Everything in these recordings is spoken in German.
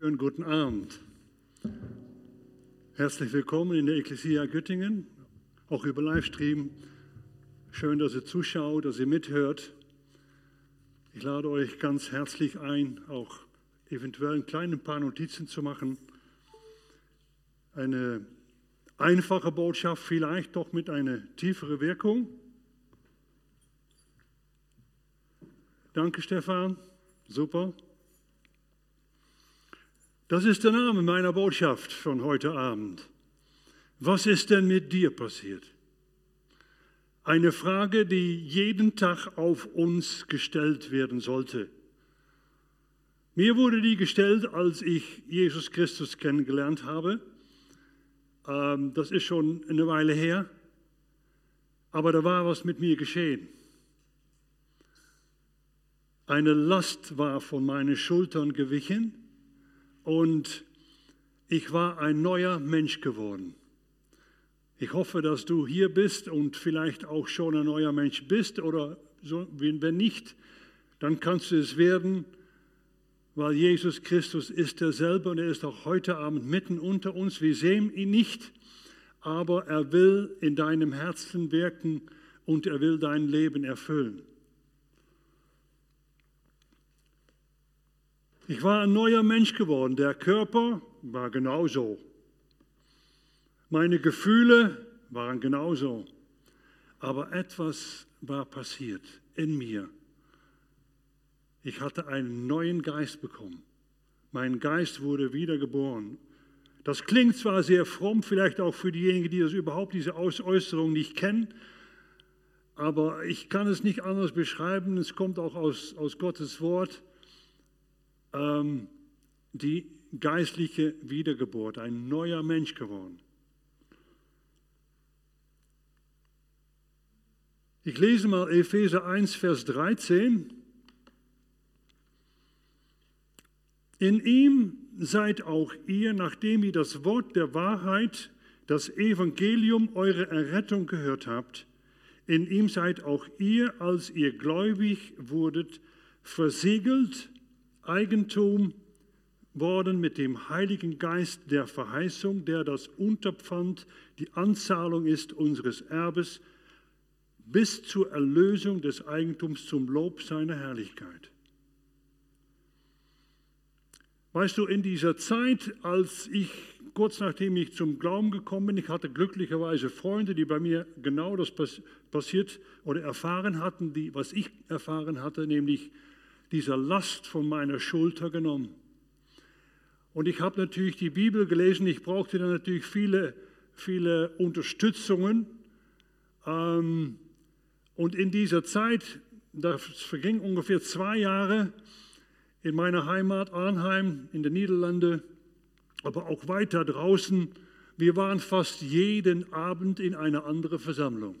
Schönen guten Abend. Herzlich willkommen in der Ecclesia Göttingen, auch über Livestream. Schön, dass ihr zuschaut, dass ihr mithört. Ich lade euch ganz herzlich ein, auch eventuell ein kleines paar Notizen zu machen. Eine einfache Botschaft, vielleicht doch mit einer tieferen Wirkung. Danke, Stefan. Super. Das ist der Name meiner Botschaft von heute Abend. Was ist denn mit dir passiert? Eine Frage, die jeden Tag auf uns gestellt werden sollte. Mir wurde die gestellt, als ich Jesus Christus kennengelernt habe. Ähm, das ist schon eine Weile her. Aber da war was mit mir geschehen. Eine Last war von meinen Schultern gewichen und ich war ein neuer Mensch geworden. Ich hoffe, dass du hier bist und vielleicht auch schon ein neuer Mensch bist oder so, wenn nicht, dann kannst du es werden, weil Jesus Christus ist derselbe und er ist auch heute Abend mitten unter uns. Wir sehen ihn nicht, aber er will in deinem Herzen wirken und er will dein Leben erfüllen. Ich war ein neuer Mensch geworden. Der Körper war genauso. Meine Gefühle waren genauso. Aber etwas war passiert in mir. Ich hatte einen neuen Geist bekommen. Mein Geist wurde wiedergeboren. Das klingt zwar sehr fromm, vielleicht auch für diejenigen, die das überhaupt diese Äußerung nicht kennen, aber ich kann es nicht anders beschreiben. Es kommt auch aus, aus Gottes Wort ähm, die geistliche Wiedergeburt, ein neuer Mensch geworden. Ich lese mal Epheser 1, Vers 13. In ihm seid auch ihr, nachdem ihr das Wort der Wahrheit, das Evangelium eurer Errettung gehört habt, in ihm seid auch ihr, als ihr gläubig wurdet, versiegelt Eigentum worden mit dem Heiligen Geist der Verheißung, der das Unterpfand, die Anzahlung ist unseres Erbes, bis zur Erlösung des Eigentums zum Lob seiner Herrlichkeit. Weißt du, in dieser Zeit, als ich kurz nachdem ich zum Glauben gekommen bin, ich hatte glücklicherweise Freunde, die bei mir genau das passiert oder erfahren hatten, die, was ich erfahren hatte, nämlich diese Last von meiner Schulter genommen. Und ich habe natürlich die Bibel gelesen, ich brauchte dann natürlich viele, viele Unterstützungen. Ähm, und in dieser Zeit, das verging ungefähr zwei Jahre in meiner Heimat Arnheim in den Niederlanden, aber auch weiter draußen, wir waren fast jeden Abend in einer anderen Versammlung.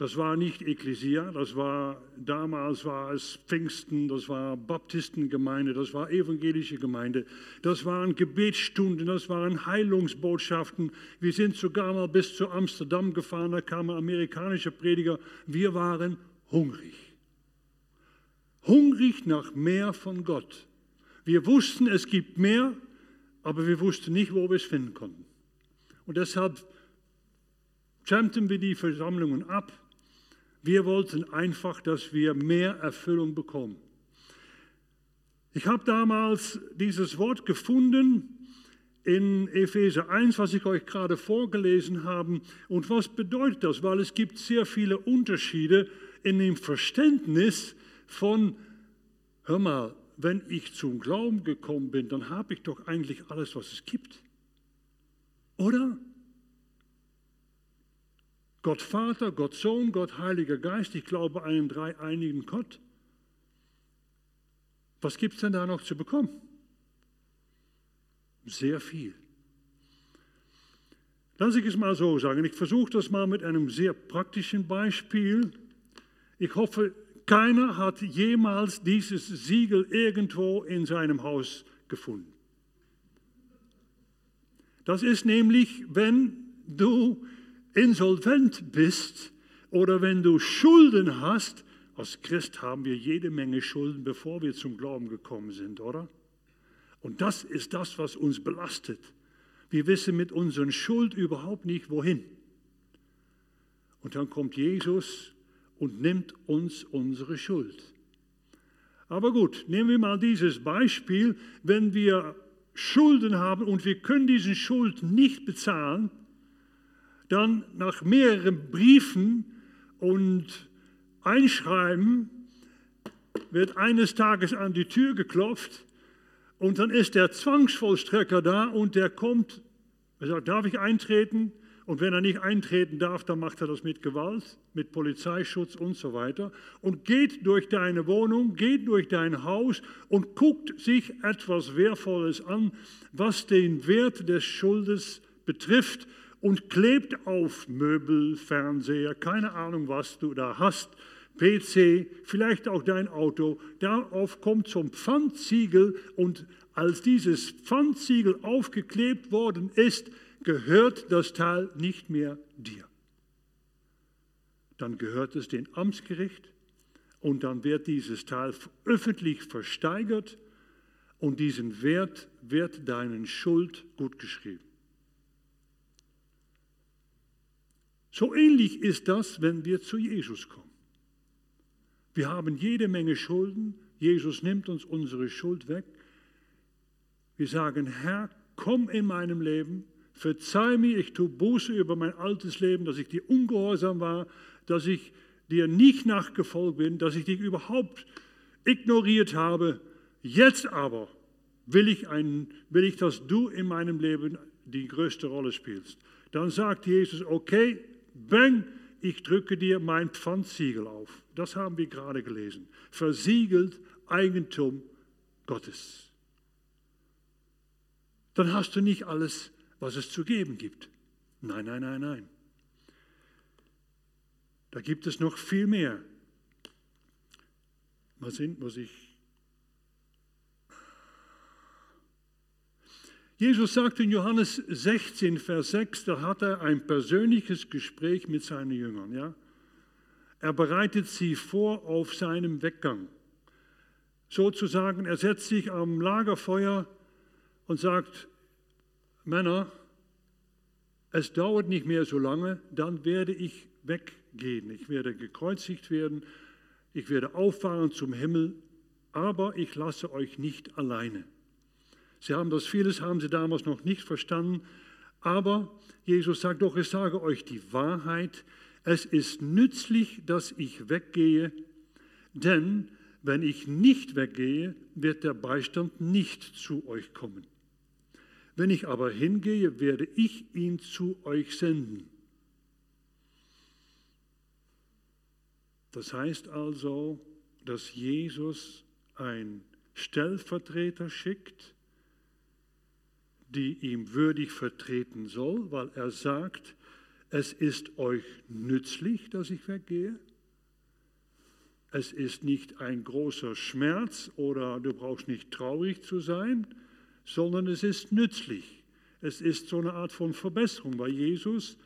Das war nicht Ekklesia, das war damals war es Pfingsten, das war Baptistengemeinde, das war evangelische Gemeinde, das waren Gebetsstunden, das waren Heilungsbotschaften. Wir sind sogar mal bis zu Amsterdam gefahren, da kamen amerikanische Prediger. Wir waren hungrig. Hungrig nach mehr von Gott. Wir wussten, es gibt mehr, aber wir wussten nicht, wo wir es finden konnten. Und deshalb schämten wir die Versammlungen ab wir wollten einfach, dass wir mehr Erfüllung bekommen. Ich habe damals dieses Wort gefunden in Epheser 1, was ich euch gerade vorgelesen habe. Und was bedeutet das? Weil es gibt sehr viele Unterschiede in dem Verständnis von, hör mal, wenn ich zum Glauben gekommen bin, dann habe ich doch eigentlich alles, was es gibt. Oder? Gott Vater, Gott Sohn, Gott Heiliger Geist, ich glaube einen dreieinigen Gott. Was gibt es denn da noch zu bekommen? Sehr viel. Lass ich es mal so sagen. Ich versuche das mal mit einem sehr praktischen Beispiel. Ich hoffe, keiner hat jemals dieses Siegel irgendwo in seinem Haus gefunden. Das ist nämlich, wenn du insolvent bist oder wenn du Schulden hast, als Christ haben wir jede Menge Schulden, bevor wir zum Glauben gekommen sind, oder? Und das ist das, was uns belastet. Wir wissen mit unserer Schuld überhaupt nicht, wohin. Und dann kommt Jesus und nimmt uns unsere Schuld. Aber gut, nehmen wir mal dieses Beispiel, wenn wir Schulden haben und wir können diese Schuld nicht bezahlen, dann nach mehreren Briefen und Einschreiben wird eines Tages an die Tür geklopft und dann ist der Zwangsvollstrecker da und der kommt, er sagt, darf ich eintreten? Und wenn er nicht eintreten darf, dann macht er das mit Gewalt, mit Polizeischutz und so weiter und geht durch deine Wohnung, geht durch dein Haus und guckt sich etwas Wertvolles an, was den Wert des Schuldes betrifft und klebt auf Möbel, Fernseher, keine Ahnung, was du da hast, PC, vielleicht auch dein Auto. Darauf kommt zum Pfandsiegel und als dieses Pfandsiegel aufgeklebt worden ist, gehört das Teil nicht mehr dir. Dann gehört es dem Amtsgericht und dann wird dieses Teil öffentlich versteigert und diesen Wert wird deinen Schuld gutgeschrieben. So ähnlich ist das, wenn wir zu Jesus kommen. Wir haben jede Menge Schulden. Jesus nimmt uns unsere Schuld weg. Wir sagen, Herr, komm in meinem Leben, verzeih mir, ich tue Buße über mein altes Leben, dass ich dir ungehorsam war, dass ich dir nicht nachgefolgt bin, dass ich dich überhaupt ignoriert habe. Jetzt aber will ich, ein, will ich, dass du in meinem Leben die größte Rolle spielst. Dann sagt Jesus, okay, bang, ich drücke dir mein Pfandsiegel auf. Das haben wir gerade gelesen. Versiegelt Eigentum Gottes. Dann hast du nicht alles, was es zu geben gibt. Nein, nein, nein, nein. Da gibt es noch viel mehr. Mal sehen, was ich Jesus sagt in Johannes 16, Vers 6, da hat er ein persönliches Gespräch mit seinen Jüngern. Ja? Er bereitet sie vor auf seinem Weggang. Sozusagen, er setzt sich am Lagerfeuer und sagt, Männer, es dauert nicht mehr so lange, dann werde ich weggehen. Ich werde gekreuzigt werden, ich werde auffahren zum Himmel, aber ich lasse euch nicht alleine. Sie haben das vieles, haben sie damals noch nicht verstanden. Aber Jesus sagt doch, ich sage euch die Wahrheit. Es ist nützlich, dass ich weggehe, denn wenn ich nicht weggehe, wird der Beistand nicht zu euch kommen. Wenn ich aber hingehe, werde ich ihn zu euch senden. Das heißt also, dass Jesus ein Stellvertreter schickt, die ihm würdig vertreten soll, weil er sagt, es ist euch nützlich, dass ich weggehe. Es ist nicht ein großer Schmerz oder du brauchst nicht traurig zu sein, sondern es ist nützlich. Es ist so eine Art von Verbesserung, weil Jesus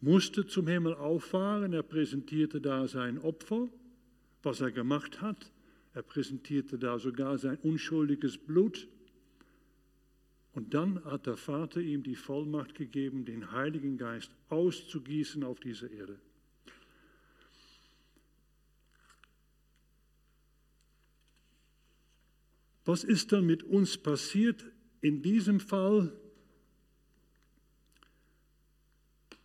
musste zum Himmel auffahren. Er präsentierte da sein Opfer, was er gemacht hat. Er präsentierte da sogar sein unschuldiges Blut. Und dann hat der Vater ihm die Vollmacht gegeben, den Heiligen Geist auszugießen auf diese Erde. Was ist dann mit uns passiert? In diesem Fall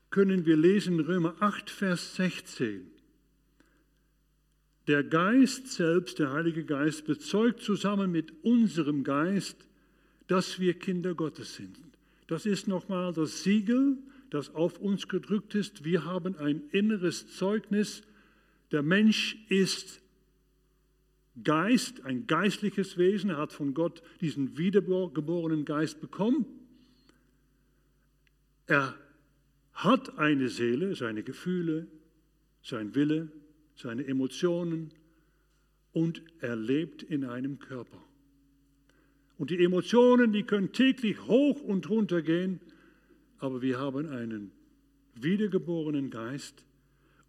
können wir lesen Römer 8, Vers 16. Der Geist selbst, der Heilige Geist, bezeugt zusammen mit unserem Geist, dass wir Kinder Gottes sind. Das ist nochmal das Siegel, das auf uns gedrückt ist. Wir haben ein inneres Zeugnis. Der Mensch ist Geist, ein geistliches Wesen. Er hat von Gott diesen wiedergeborenen Geist bekommen. Er hat eine Seele, seine Gefühle, sein Wille, seine Emotionen und er lebt in einem Körper. Und die Emotionen, die können täglich hoch und runter gehen, aber wir haben einen wiedergeborenen Geist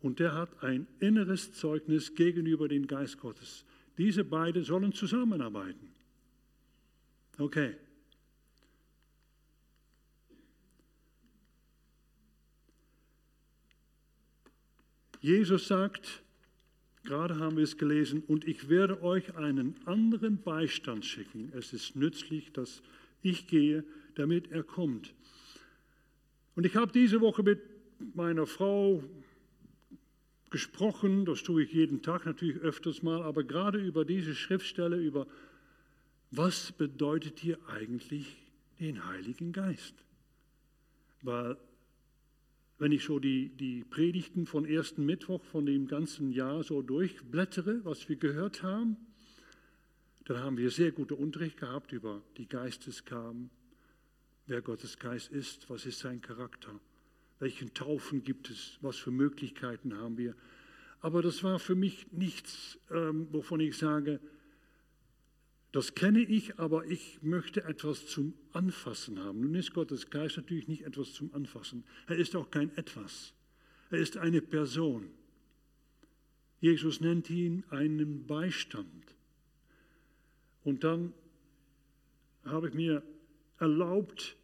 und der hat ein inneres Zeugnis gegenüber dem Geist Gottes. Diese beiden sollen zusammenarbeiten. Okay. Jesus sagt, gerade haben wir es gelesen, und ich werde euch einen anderen Beistand schicken. Es ist nützlich, dass ich gehe, damit er kommt. Und ich habe diese Woche mit meiner Frau gesprochen, das tue ich jeden Tag natürlich öfters mal, aber gerade über diese Schriftstelle, über was bedeutet hier eigentlich den Heiligen Geist? Weil wenn ich so die, die Predigten von ersten Mittwoch von dem ganzen Jahr so durchblättere, was wir gehört haben, dann haben wir sehr gute Unterricht gehabt über die Geistesgaben, wer Gottes Geist ist, was ist sein Charakter, welchen Taufen gibt es, was für Möglichkeiten haben wir. Aber das war für mich nichts, ähm, wovon ich sage, das kenne ich, aber ich möchte etwas zum Anfassen haben. Nun ist Gottes Geist natürlich nicht etwas zum Anfassen. Er ist auch kein etwas. Er ist eine Person. Jesus nennt ihn einen Beistand. Und dann habe ich mir erlaubt,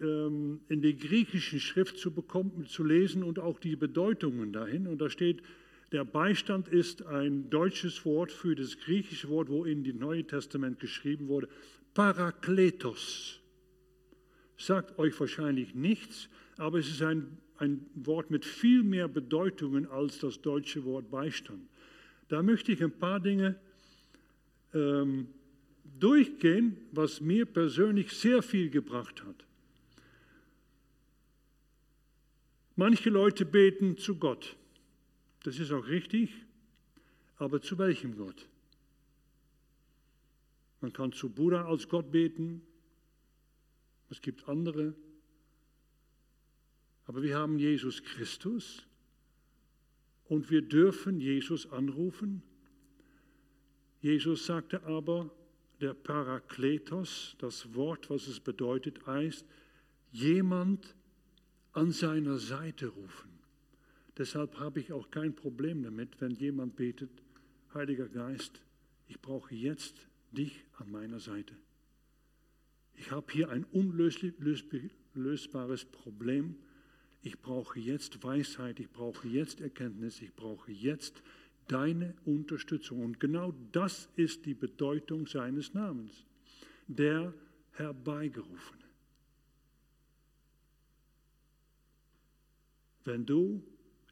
ähm, in der griechischen Schrift zu, bekommen, zu lesen und auch die Bedeutungen dahin. Und da steht, der Beistand ist ein deutsches Wort für das griechische Wort, wo in dem Neuen Testament geschrieben wurde, Parakletos. Sagt euch wahrscheinlich nichts, aber es ist ein, ein Wort mit viel mehr Bedeutungen als das deutsche Wort Beistand. Da möchte ich ein paar Dinge ähm, durchgehen, was mir persönlich sehr viel gebracht hat. Manche Leute beten zu Gott. Das ist auch richtig, aber zu welchem Gott? Man kann zu Buddha als Gott beten, es gibt andere, aber wir haben Jesus Christus und wir dürfen Jesus anrufen. Jesus sagte aber, der Parakletos, das Wort, was es bedeutet, heißt, jemand an seiner Seite rufen. Deshalb habe ich auch kein Problem damit, wenn jemand betet, Heiliger Geist, ich brauche jetzt dich an meiner Seite. Ich habe hier ein unlösbares Problem. Ich brauche jetzt Weisheit, ich brauche jetzt Erkenntnis, ich brauche jetzt deine Unterstützung. Und genau das ist die Bedeutung seines Namens, der Herbeigerufene. Wenn du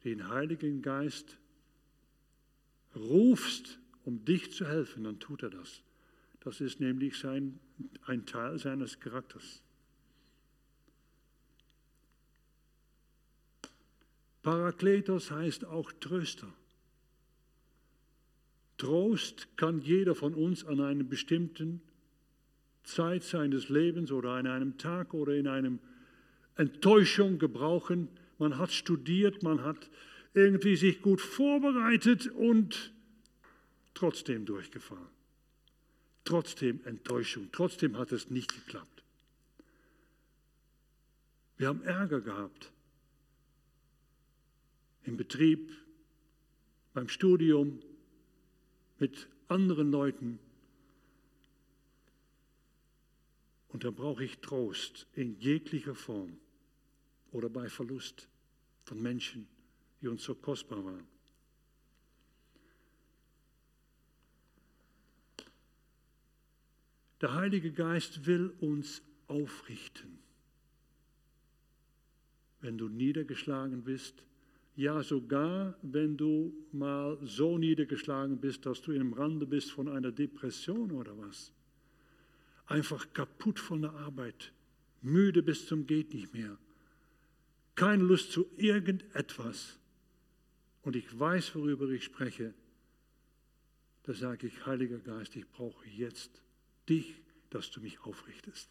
den Heiligen Geist rufst, um dich zu helfen, dann tut er das. Das ist nämlich sein, ein Teil seines Charakters. Parakletos heißt auch Tröster. Trost kann jeder von uns an einer bestimmten Zeit seines Lebens oder an einem Tag oder in einer Enttäuschung gebrauchen man hat studiert, man hat irgendwie sich gut vorbereitet und trotzdem durchgefahren. Trotzdem Enttäuschung, trotzdem hat es nicht geklappt. Wir haben Ärger gehabt im Betrieb, beim Studium, mit anderen Leuten. Und da brauche ich Trost in jeglicher Form oder bei Verlust von Menschen, die uns so kostbar waren. Der Heilige Geist will uns aufrichten. Wenn du niedergeschlagen bist, ja sogar wenn du mal so niedergeschlagen bist, dass du im Rande bist von einer Depression oder was. Einfach kaputt von der Arbeit, müde bis zum geht nicht mehr keine Lust zu irgendetwas und ich weiß, worüber ich spreche, da sage ich, Heiliger Geist, ich brauche jetzt dich, dass du mich aufrichtest.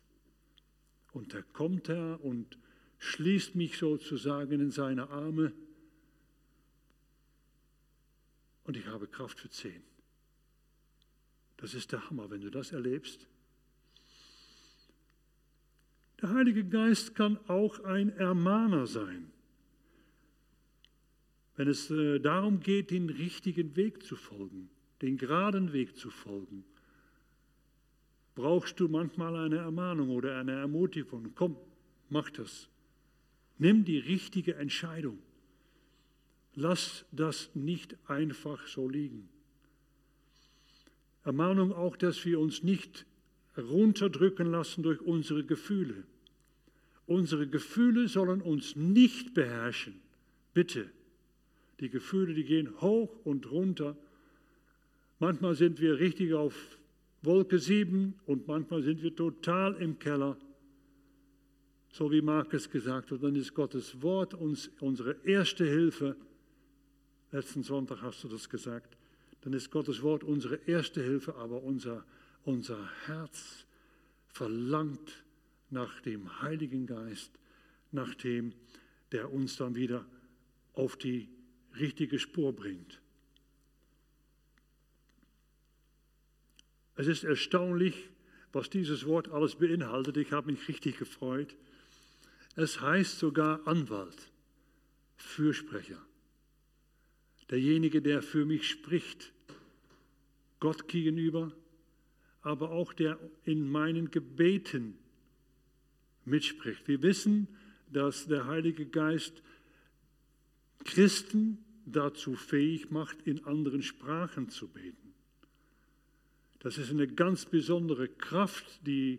Und da kommt er und schließt mich sozusagen in seine Arme und ich habe Kraft für zehn. Das ist der Hammer, wenn du das erlebst. Der Heilige Geist kann auch ein Ermahner sein. Wenn es äh, darum geht, den richtigen Weg zu folgen, den geraden Weg zu folgen. brauchst du manchmal eine Ermahnung oder eine Ermutigung. Komm, mach das. Nimm die richtige Entscheidung. Lass das nicht einfach so liegen. Ermahnung auch, dass wir uns nicht runterdrücken lassen durch unsere Gefühle. Unsere Gefühle sollen uns nicht beherrschen. Bitte. Die Gefühle, die gehen hoch und runter. Manchmal sind wir richtig auf Wolke 7 und manchmal sind wir total im Keller. So wie Markus gesagt hat, dann ist Gottes Wort uns unsere erste Hilfe. Letzten Sonntag hast du das gesagt. Dann ist Gottes Wort unsere erste Hilfe, aber unser, unser Herz verlangt nach dem Heiligen Geist, nach dem, der uns dann wieder auf die richtige Spur bringt. Es ist erstaunlich, was dieses Wort alles beinhaltet. Ich habe mich richtig gefreut. Es heißt sogar Anwalt, Fürsprecher, derjenige, der für mich spricht, Gott gegenüber, aber auch der in meinen Gebeten mitspricht. Wir wissen, dass der Heilige Geist Christen dazu fähig macht, in anderen Sprachen zu beten. Das ist eine ganz besondere Kraft, die,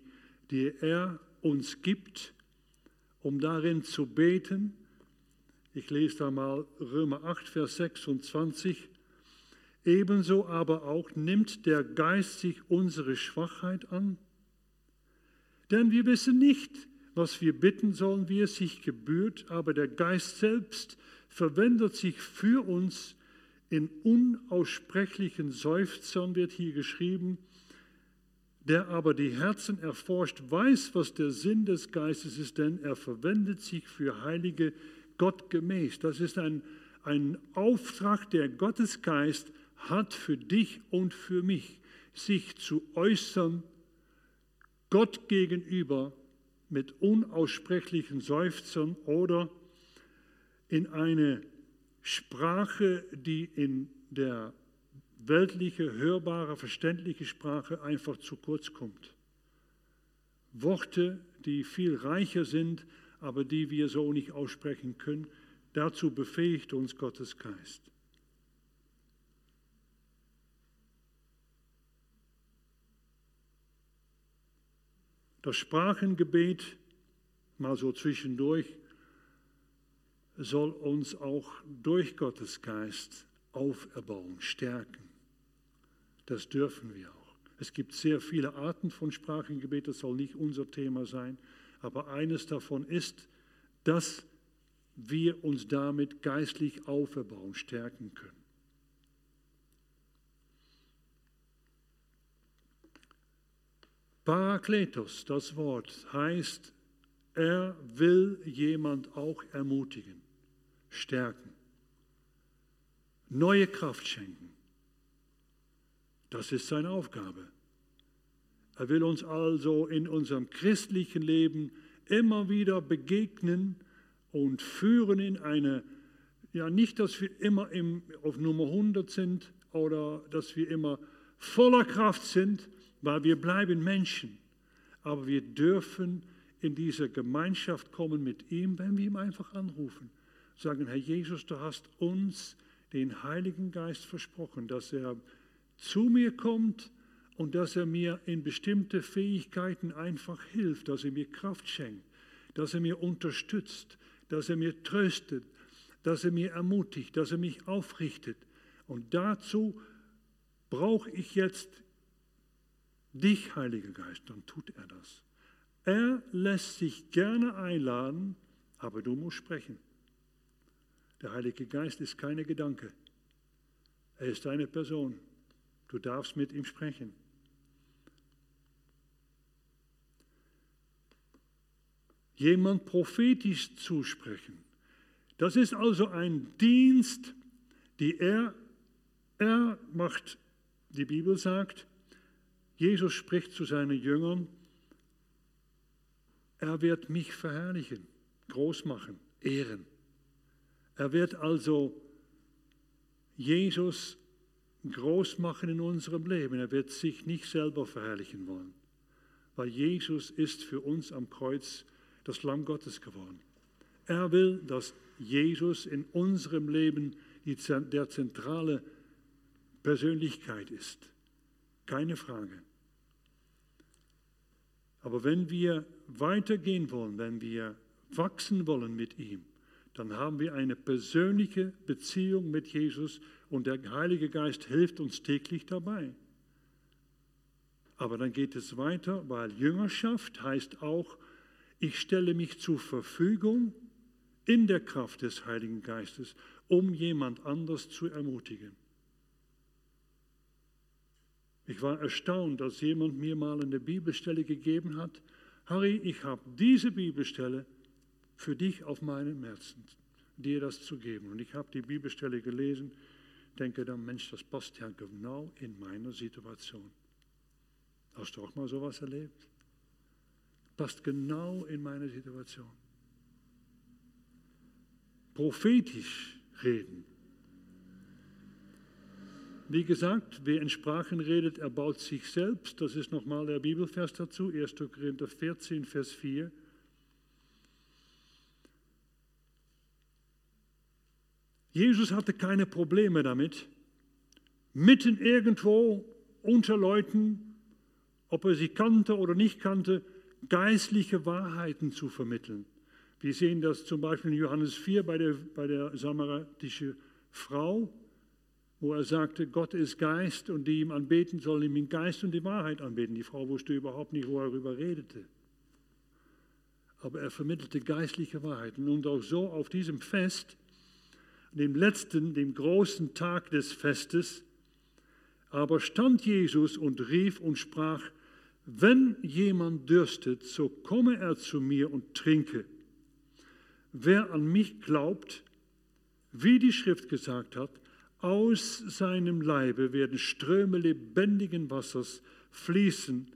die er uns gibt, um darin zu beten. Ich lese da mal Römer 8, Vers 26. Ebenso aber auch nimmt der Geist sich unsere Schwachheit an. Denn wir wissen nicht, was wir bitten sollen, wie es sich gebührt, aber der Geist selbst verwendet sich für uns in unaussprechlichen Seufzern, wird hier geschrieben, der aber die Herzen erforscht, weiß, was der Sinn des Geistes ist, denn er verwendet sich für Heilige Gott gemäß. Das ist ein, ein Auftrag, der Gottesgeist hat für dich und für mich, sich zu äußern, Gott gegenüber mit unaussprechlichen Seufzern oder in eine Sprache, die in der weltliche, hörbare, verständliche Sprache einfach zu kurz kommt. Worte, die viel reicher sind, aber die wir so nicht aussprechen können, dazu befähigt uns Gottes Geist. Das Sprachengebet, mal so zwischendurch, soll uns auch durch Gottes Geist auferbauen, stärken. Das dürfen wir auch. Es gibt sehr viele Arten von Sprachengebet, das soll nicht unser Thema sein, aber eines davon ist, dass wir uns damit geistlich auferbauen, stärken können. Parakletos, das Wort, heißt, er will jemand auch ermutigen, stärken, neue Kraft schenken. Das ist seine Aufgabe. Er will uns also in unserem christlichen Leben immer wieder begegnen und führen in eine, ja nicht, dass wir immer im, auf Nummer 100 sind oder dass wir immer voller Kraft sind, weil wir bleiben Menschen. Aber wir dürfen in diese Gemeinschaft kommen mit ihm, wenn wir ihm einfach anrufen. Sagen, Herr Jesus, du hast uns den Heiligen Geist versprochen, dass er zu mir kommt und dass er mir in bestimmte Fähigkeiten einfach hilft, dass er mir Kraft schenkt, dass er mir unterstützt, dass er mir tröstet, dass er mir ermutigt, dass er mich aufrichtet. Und dazu brauche ich jetzt dich, Heiliger Geist, dann tut er das. Er lässt sich gerne einladen, aber du musst sprechen. Der Heilige Geist ist keine Gedanke. Er ist eine Person. Du darfst mit ihm sprechen. Jemand prophetisch zusprechen. Das ist also ein Dienst, die er, er macht, die Bibel sagt, Jesus spricht zu seinen Jüngern, er wird mich verherrlichen, groß machen, ehren. Er wird also Jesus groß machen in unserem Leben. Er wird sich nicht selber verherrlichen wollen. weil Jesus ist für uns am Kreuz das Lamm Gottes geworden. Er will, dass Jesus in unserem Leben die, der zentrale Persönlichkeit ist. Keine Frage. Aber wenn wir weitergehen wollen, wenn wir wachsen wollen mit ihm, dann haben wir eine persönliche Beziehung mit Jesus und der Heilige Geist hilft uns täglich dabei. Aber dann geht es weiter, weil Jüngerschaft heißt auch, ich stelle mich zur Verfügung in der Kraft des Heiligen Geistes, um jemand anders zu ermutigen. Ich war erstaunt, dass jemand mir mal eine Bibelstelle gegeben hat. Harry, ich habe diese Bibelstelle für dich auf meinem Herzen, dir das zu geben. Und ich habe die Bibelstelle gelesen, denke dann, Mensch, das passt ja genau in meine Situation. Hast du auch mal sowas erlebt? Passt genau in meine Situation. Prophetisch reden. Wie gesagt, wer in Sprachen redet, erbaut sich selbst. Das ist nochmal der Bibelvers dazu, 1. Korinther 14, Vers 4. Jesus hatte keine Probleme damit, mitten irgendwo unter Leuten, ob er sie kannte oder nicht kannte, geistliche Wahrheiten zu vermitteln. Wir sehen das zum Beispiel in Johannes 4 bei der, bei der samaritischen Frau, wo er sagte, Gott ist Geist und die ihm anbeten, sollen ihm in Geist und die Wahrheit anbeten. Die Frau wusste überhaupt nicht, wo er darüber redete. Aber er vermittelte geistliche Wahrheiten. Und auch so auf diesem Fest dem letzten, dem großen Tag des Festes, aber stand Jesus und rief und sprach, wenn jemand dürstet, so komme er zu mir und trinke. Wer an mich glaubt, wie die Schrift gesagt hat, aus seinem Leibe werden Ströme lebendigen Wassers fließen.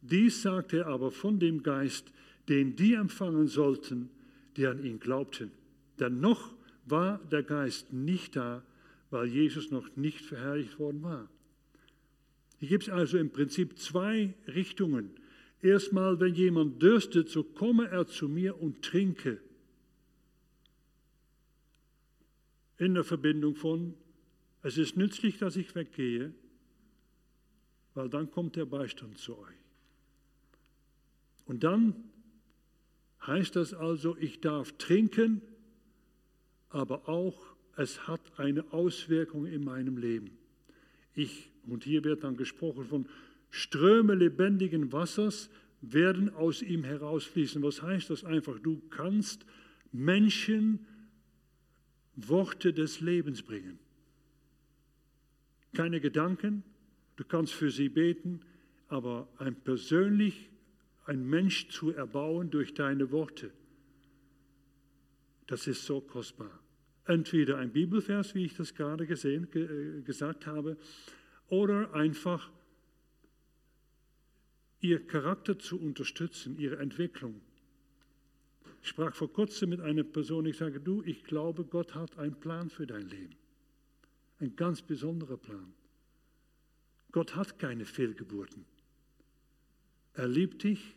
Dies sagte er aber von dem Geist, den die empfangen sollten, die an ihn glaubten. Denn noch war der Geist nicht da, weil Jesus noch nicht verherrlicht worden war. Hier gibt es also im Prinzip zwei Richtungen. Erstmal, wenn jemand dürstet, so komme er zu mir und trinke. In der Verbindung von, es ist nützlich, dass ich weggehe, weil dann kommt der Beistand zu euch. Und dann heißt das also, ich darf trinken, aber auch es hat eine Auswirkung in meinem Leben. Ich, und hier wird dann gesprochen von Ströme lebendigen Wassers werden aus ihm herausfließen. Was heißt das einfach? Du kannst Menschen Worte des Lebens bringen. Keine Gedanken, du kannst für sie beten, aber ein persönlich ein Mensch zu erbauen durch deine Worte, das ist so kostbar entweder ein Bibelvers, wie ich das gerade gesehen, ge, gesagt habe, oder einfach ihr Charakter zu unterstützen, ihre Entwicklung. Ich sprach vor kurzem mit einer Person, ich sage, du, ich glaube, Gott hat einen Plan für dein Leben. Ein ganz besonderer Plan. Gott hat keine Fehlgeburten. Er liebt dich,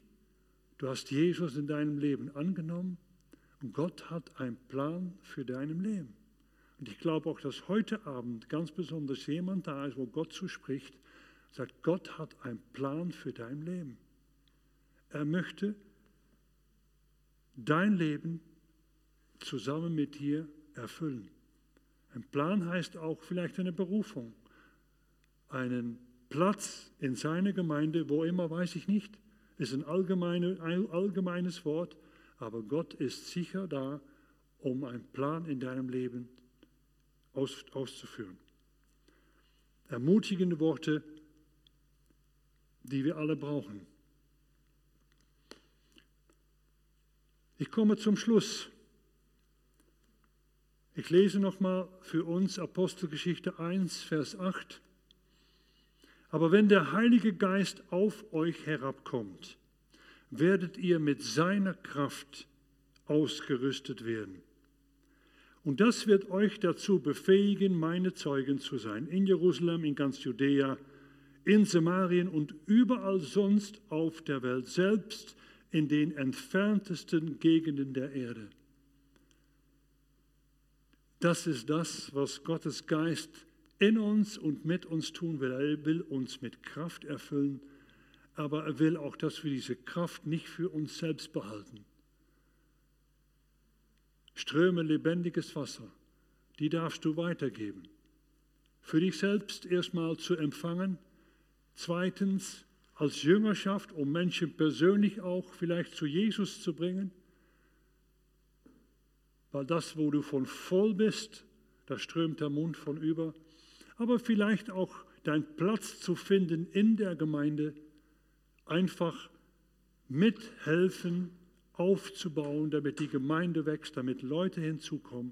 du hast Jesus in deinem Leben angenommen Gott hat einen Plan für dein Leben. Und ich glaube auch, dass heute Abend ganz besonders jemand da ist, wo Gott zu spricht, sagt, Gott hat einen Plan für dein Leben. Er möchte dein Leben zusammen mit dir erfüllen. Ein Plan heißt auch vielleicht eine Berufung, einen Platz in seiner Gemeinde, wo immer, weiß ich nicht, ist ein, allgemeine, ein allgemeines Wort, aber Gott ist sicher da, um einen Plan in deinem Leben aus, auszuführen. Ermutigende Worte, die wir alle brauchen. Ich komme zum Schluss. Ich lese nochmal für uns Apostelgeschichte 1, Vers 8. Aber wenn der Heilige Geist auf euch herabkommt, werdet ihr mit seiner Kraft ausgerüstet werden. Und das wird euch dazu befähigen, meine Zeugen zu sein. In Jerusalem, in ganz Judäa, in Samarien und überall sonst auf der Welt, selbst in den entferntesten Gegenden der Erde. Das ist das, was Gottes Geist in uns und mit uns tun will. Er will uns mit Kraft erfüllen, aber er will auch, dass wir diese Kraft nicht für uns selbst behalten. Ströme lebendiges Wasser, die darfst du weitergeben. Für dich selbst erstmal zu empfangen, zweitens als Jüngerschaft, um Menschen persönlich auch vielleicht zu Jesus zu bringen, weil das, wo du von voll bist, da strömt der Mund von über, aber vielleicht auch deinen Platz zu finden in der Gemeinde, einfach mithelfen, aufzubauen, damit die Gemeinde wächst, damit Leute hinzukommen,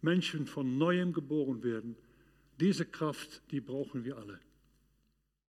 Menschen von neuem geboren werden. Diese Kraft, die brauchen wir alle.